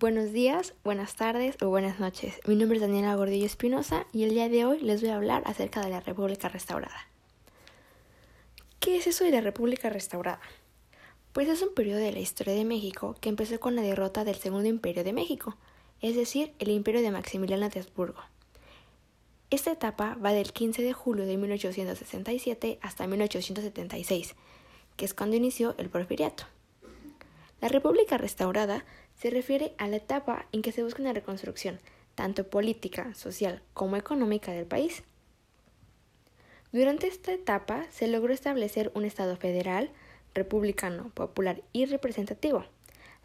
Buenos días, buenas tardes o buenas noches. Mi nombre es Daniela Gordillo Espinosa y el día de hoy les voy a hablar acerca de la República Restaurada. ¿Qué es eso de la República Restaurada? Pues es un periodo de la historia de México que empezó con la derrota del Segundo Imperio de México, es decir, el Imperio de Maximiliano de Habsburgo. Esta etapa va del 15 de julio de 1867 hasta 1876, que es cuando inició el Porfiriato. La República Restaurada se refiere a la etapa en que se busca una reconstrucción, tanto política, social como económica del país. Durante esta etapa se logró establecer un Estado federal, republicano, popular y representativo.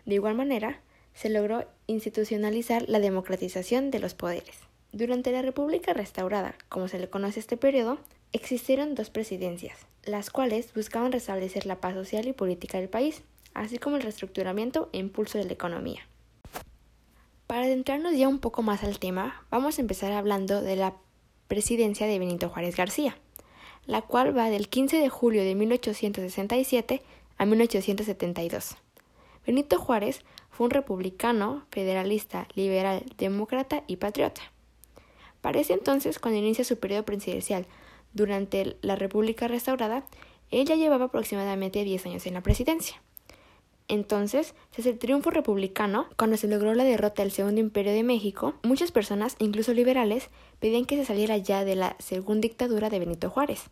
De igual manera, se logró institucionalizar la democratización de los poderes. Durante la República Restaurada, como se le conoce este periodo, existieron dos presidencias, las cuales buscaban restablecer la paz social y política del país así como el reestructuramiento e impulso de la economía. Para adentrarnos ya un poco más al tema, vamos a empezar hablando de la presidencia de Benito Juárez García, la cual va del 15 de julio de 1867 a 1872. Benito Juárez fue un republicano, federalista, liberal, demócrata y patriota. Para ese entonces, cuando inicia su periodo presidencial durante la República Restaurada, él ya llevaba aproximadamente 10 años en la presidencia. Entonces, tras el triunfo republicano, cuando se logró la derrota del Segundo Imperio de México, muchas personas, incluso liberales, pedían que se saliera ya de la segunda dictadura de Benito Juárez,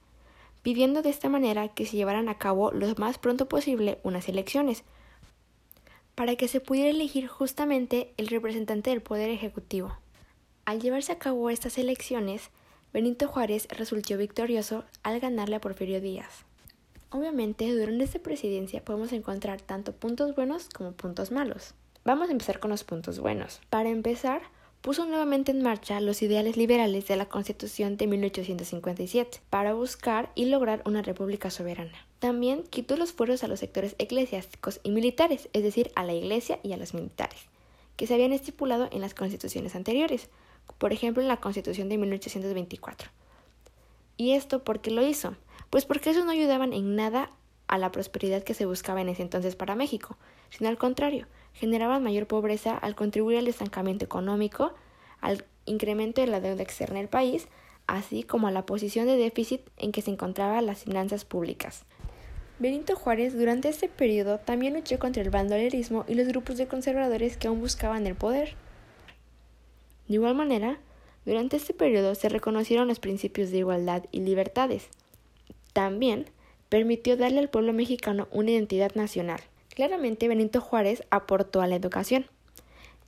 pidiendo de esta manera que se llevaran a cabo lo más pronto posible unas elecciones, para que se pudiera elegir justamente el representante del Poder Ejecutivo. Al llevarse a cabo estas elecciones, Benito Juárez resultó victorioso al ganarle a Porfirio Díaz. Obviamente, durante esta presidencia podemos encontrar tanto puntos buenos como puntos malos. Vamos a empezar con los puntos buenos. Para empezar, puso nuevamente en marcha los ideales liberales de la Constitución de 1857 para buscar y lograr una república soberana. También quitó los fueros a los sectores eclesiásticos y militares, es decir, a la iglesia y a los militares, que se habían estipulado en las constituciones anteriores, por ejemplo en la Constitución de 1824. ¿Y esto por qué lo hizo? Pues porque eso no ayudaban en nada a la prosperidad que se buscaba en ese entonces para México, sino al contrario, generaban mayor pobreza al contribuir al estancamiento económico, al incremento de la deuda externa del país, así como a la posición de déficit en que se encontraban las finanzas públicas. Benito Juárez durante este periodo también luchó contra el bandolerismo y los grupos de conservadores que aún buscaban el poder. De igual manera, durante este periodo se reconocieron los principios de igualdad y libertades, también permitió darle al pueblo mexicano una identidad nacional. Claramente Benito Juárez aportó a la educación,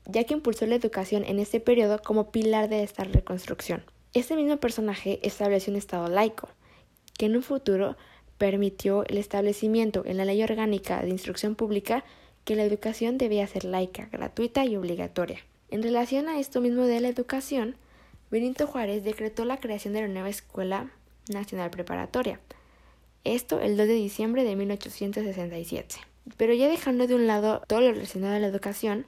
ya que impulsó la educación en este periodo como pilar de esta reconstrucción. Este mismo personaje estableció un Estado laico, que en un futuro permitió el establecimiento en la ley orgánica de instrucción pública que la educación debía ser laica, gratuita y obligatoria. En relación a esto mismo de la educación, Benito Juárez decretó la creación de la nueva escuela Nacional Preparatoria. Esto el 2 de diciembre de 1867. Pero ya dejando de un lado todo lo relacionado a la educación,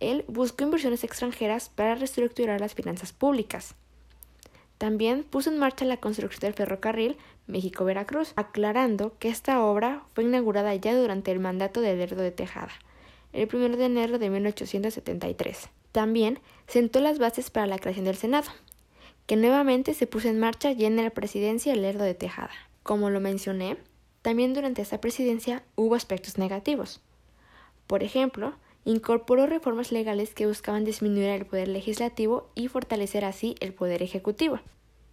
él buscó inversiones extranjeras para reestructurar las finanzas públicas. También puso en marcha la construcción del ferrocarril México-Veracruz, aclarando que esta obra fue inaugurada ya durante el mandato de Lerdo de Tejada, el 1 de enero de 1873. También sentó las bases para la creación del Senado, que nuevamente se puso en marcha ya en la presidencia Lerdo de Tejada. Como lo mencioné, también durante esta presidencia hubo aspectos negativos. Por ejemplo, incorporó reformas legales que buscaban disminuir el poder legislativo y fortalecer así el poder ejecutivo,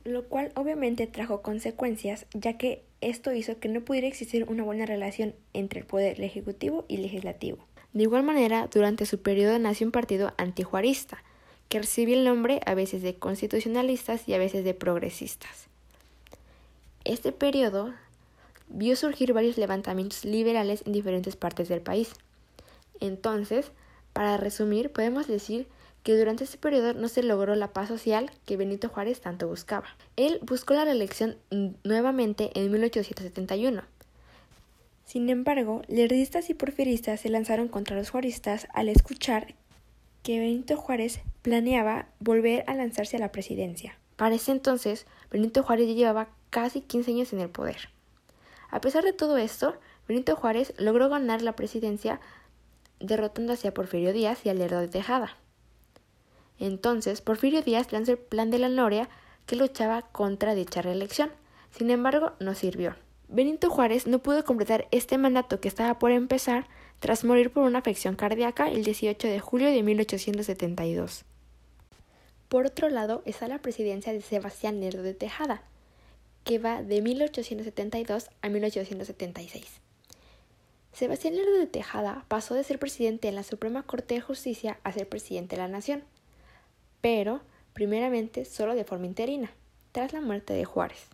lo cual obviamente trajo consecuencias, ya que esto hizo que no pudiera existir una buena relación entre el poder ejecutivo y legislativo. De igual manera, durante su periodo nació un partido antijuarista, que recibe el nombre a veces de constitucionalistas y a veces de progresistas. Este periodo vio surgir varios levantamientos liberales en diferentes partes del país. Entonces, para resumir, podemos decir que durante este periodo no se logró la paz social que Benito Juárez tanto buscaba. Él buscó la reelección nuevamente en 1871. Sin embargo, lerdistas y porfiristas se lanzaron contra los juaristas al escuchar que Benito Juárez planeaba volver a lanzarse a la presidencia. Para ese entonces, Benito Juárez ya llevaba casi 15 años en el poder. A pesar de todo esto, Benito Juárez logró ganar la presidencia derrotando hacia Porfirio Díaz y a Lerdo de Tejada. Entonces, Porfirio Díaz lanzó el plan de la Noria que luchaba contra dicha reelección. Sin embargo, no sirvió. Benito Juárez no pudo completar este mandato que estaba por empezar tras morir por una afección cardíaca el 18 de julio de 1872. Por otro lado está la presidencia de Sebastián Lerdo de Tejada, que va de 1872 a 1876. Sebastián Lerdo de Tejada pasó de ser presidente en la Suprema Corte de Justicia a ser presidente de la Nación, pero primeramente solo de forma interina, tras la muerte de Juárez.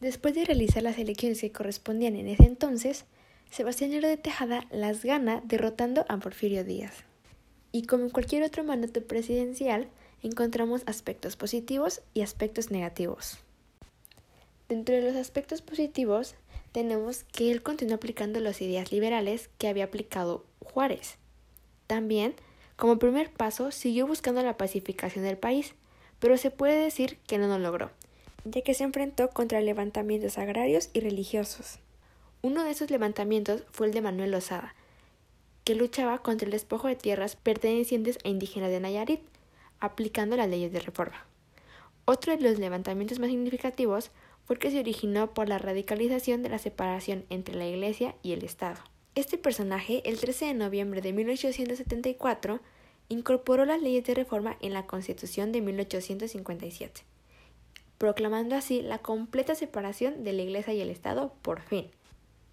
Después de realizar las elecciones que correspondían en ese entonces, Sebastián Lerdo de Tejada las gana derrotando a Porfirio Díaz. Y como en cualquier otro mandato presidencial, encontramos aspectos positivos y aspectos negativos. Dentro de los aspectos positivos, tenemos que él continuó aplicando las ideas liberales que había aplicado Juárez. También, como primer paso, siguió buscando la pacificación del país, pero se puede decir que no lo logró, ya que se enfrentó contra levantamientos agrarios y religiosos. Uno de esos levantamientos fue el de Manuel Lozada, que luchaba contra el despojo de tierras pertenecientes a indígenas de Nayarit, aplicando las leyes de reforma. Otro de los levantamientos más significativos fue que se originó por la radicalización de la separación entre la Iglesia y el Estado. Este personaje, el 13 de noviembre de 1874, incorporó las leyes de reforma en la Constitución de 1857, proclamando así la completa separación de la Iglesia y el Estado por fin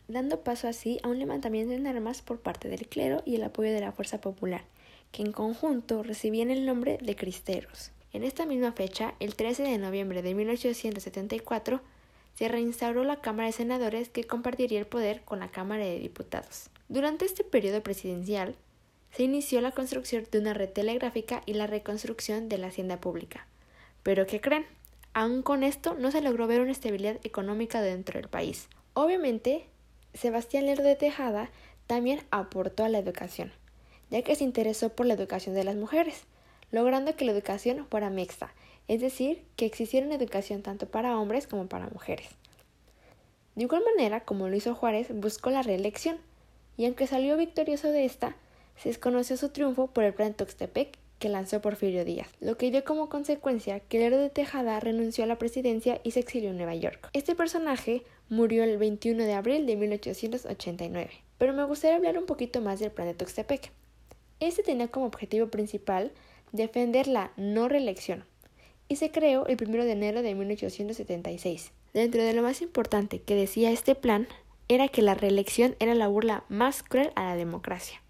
dando paso así a un levantamiento en armas por parte del clero y el apoyo de la fuerza popular, que en conjunto recibían el nombre de cristeros. En esta misma fecha, el 13 de noviembre de 1874, se reinstauró la Cámara de Senadores que compartiría el poder con la Cámara de Diputados. Durante este periodo presidencial, se inició la construcción de una red telegráfica y la reconstrucción de la hacienda pública. Pero ¿qué creen? Aún con esto no se logró ver una estabilidad económica dentro del país. Obviamente, Sebastián Lerdo de Tejada también aportó a la educación, ya que se interesó por la educación de las mujeres, logrando que la educación fuera mixta, es decir, que existiera una educación tanto para hombres como para mujeres. De igual manera, como lo hizo Juárez, buscó la reelección, y aunque salió victorioso de esta, se desconoció su triunfo por el plan Tuxtepec que lanzó Porfirio Díaz, lo que dio como consecuencia que Lerdo de Tejada renunció a la presidencia y se exilió en Nueva York. Este personaje murió el 21 de abril de 1889, pero me gustaría hablar un poquito más del plan de Tuxtepec. Este tenía como objetivo principal defender la no reelección y se creó el 1 de enero de 1876. Dentro de lo más importante que decía este plan era que la reelección era la burla más cruel a la democracia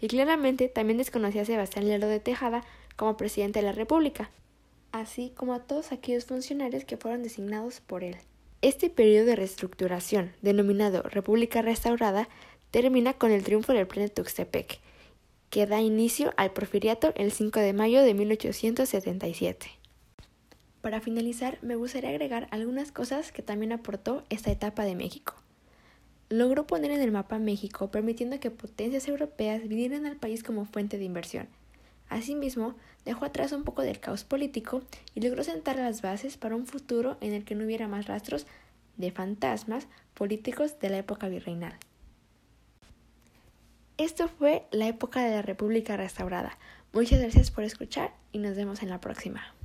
y claramente también desconocía a Sebastián Lerdo de Tejada como presidente de la República, así como a todos aquellos funcionarios que fueron designados por él. Este periodo de reestructuración, denominado República Restaurada, termina con el triunfo del plan de Tuxtepec, que da inicio al porfiriato el 5 de mayo de 1877. Para finalizar, me gustaría agregar algunas cosas que también aportó esta etapa de México logró poner en el mapa México, permitiendo que potencias europeas vinieran al país como fuente de inversión. Asimismo, dejó atrás un poco del caos político y logró sentar las bases para un futuro en el que no hubiera más rastros de fantasmas políticos de la época virreinal. Esto fue la época de la República Restaurada. Muchas gracias por escuchar y nos vemos en la próxima.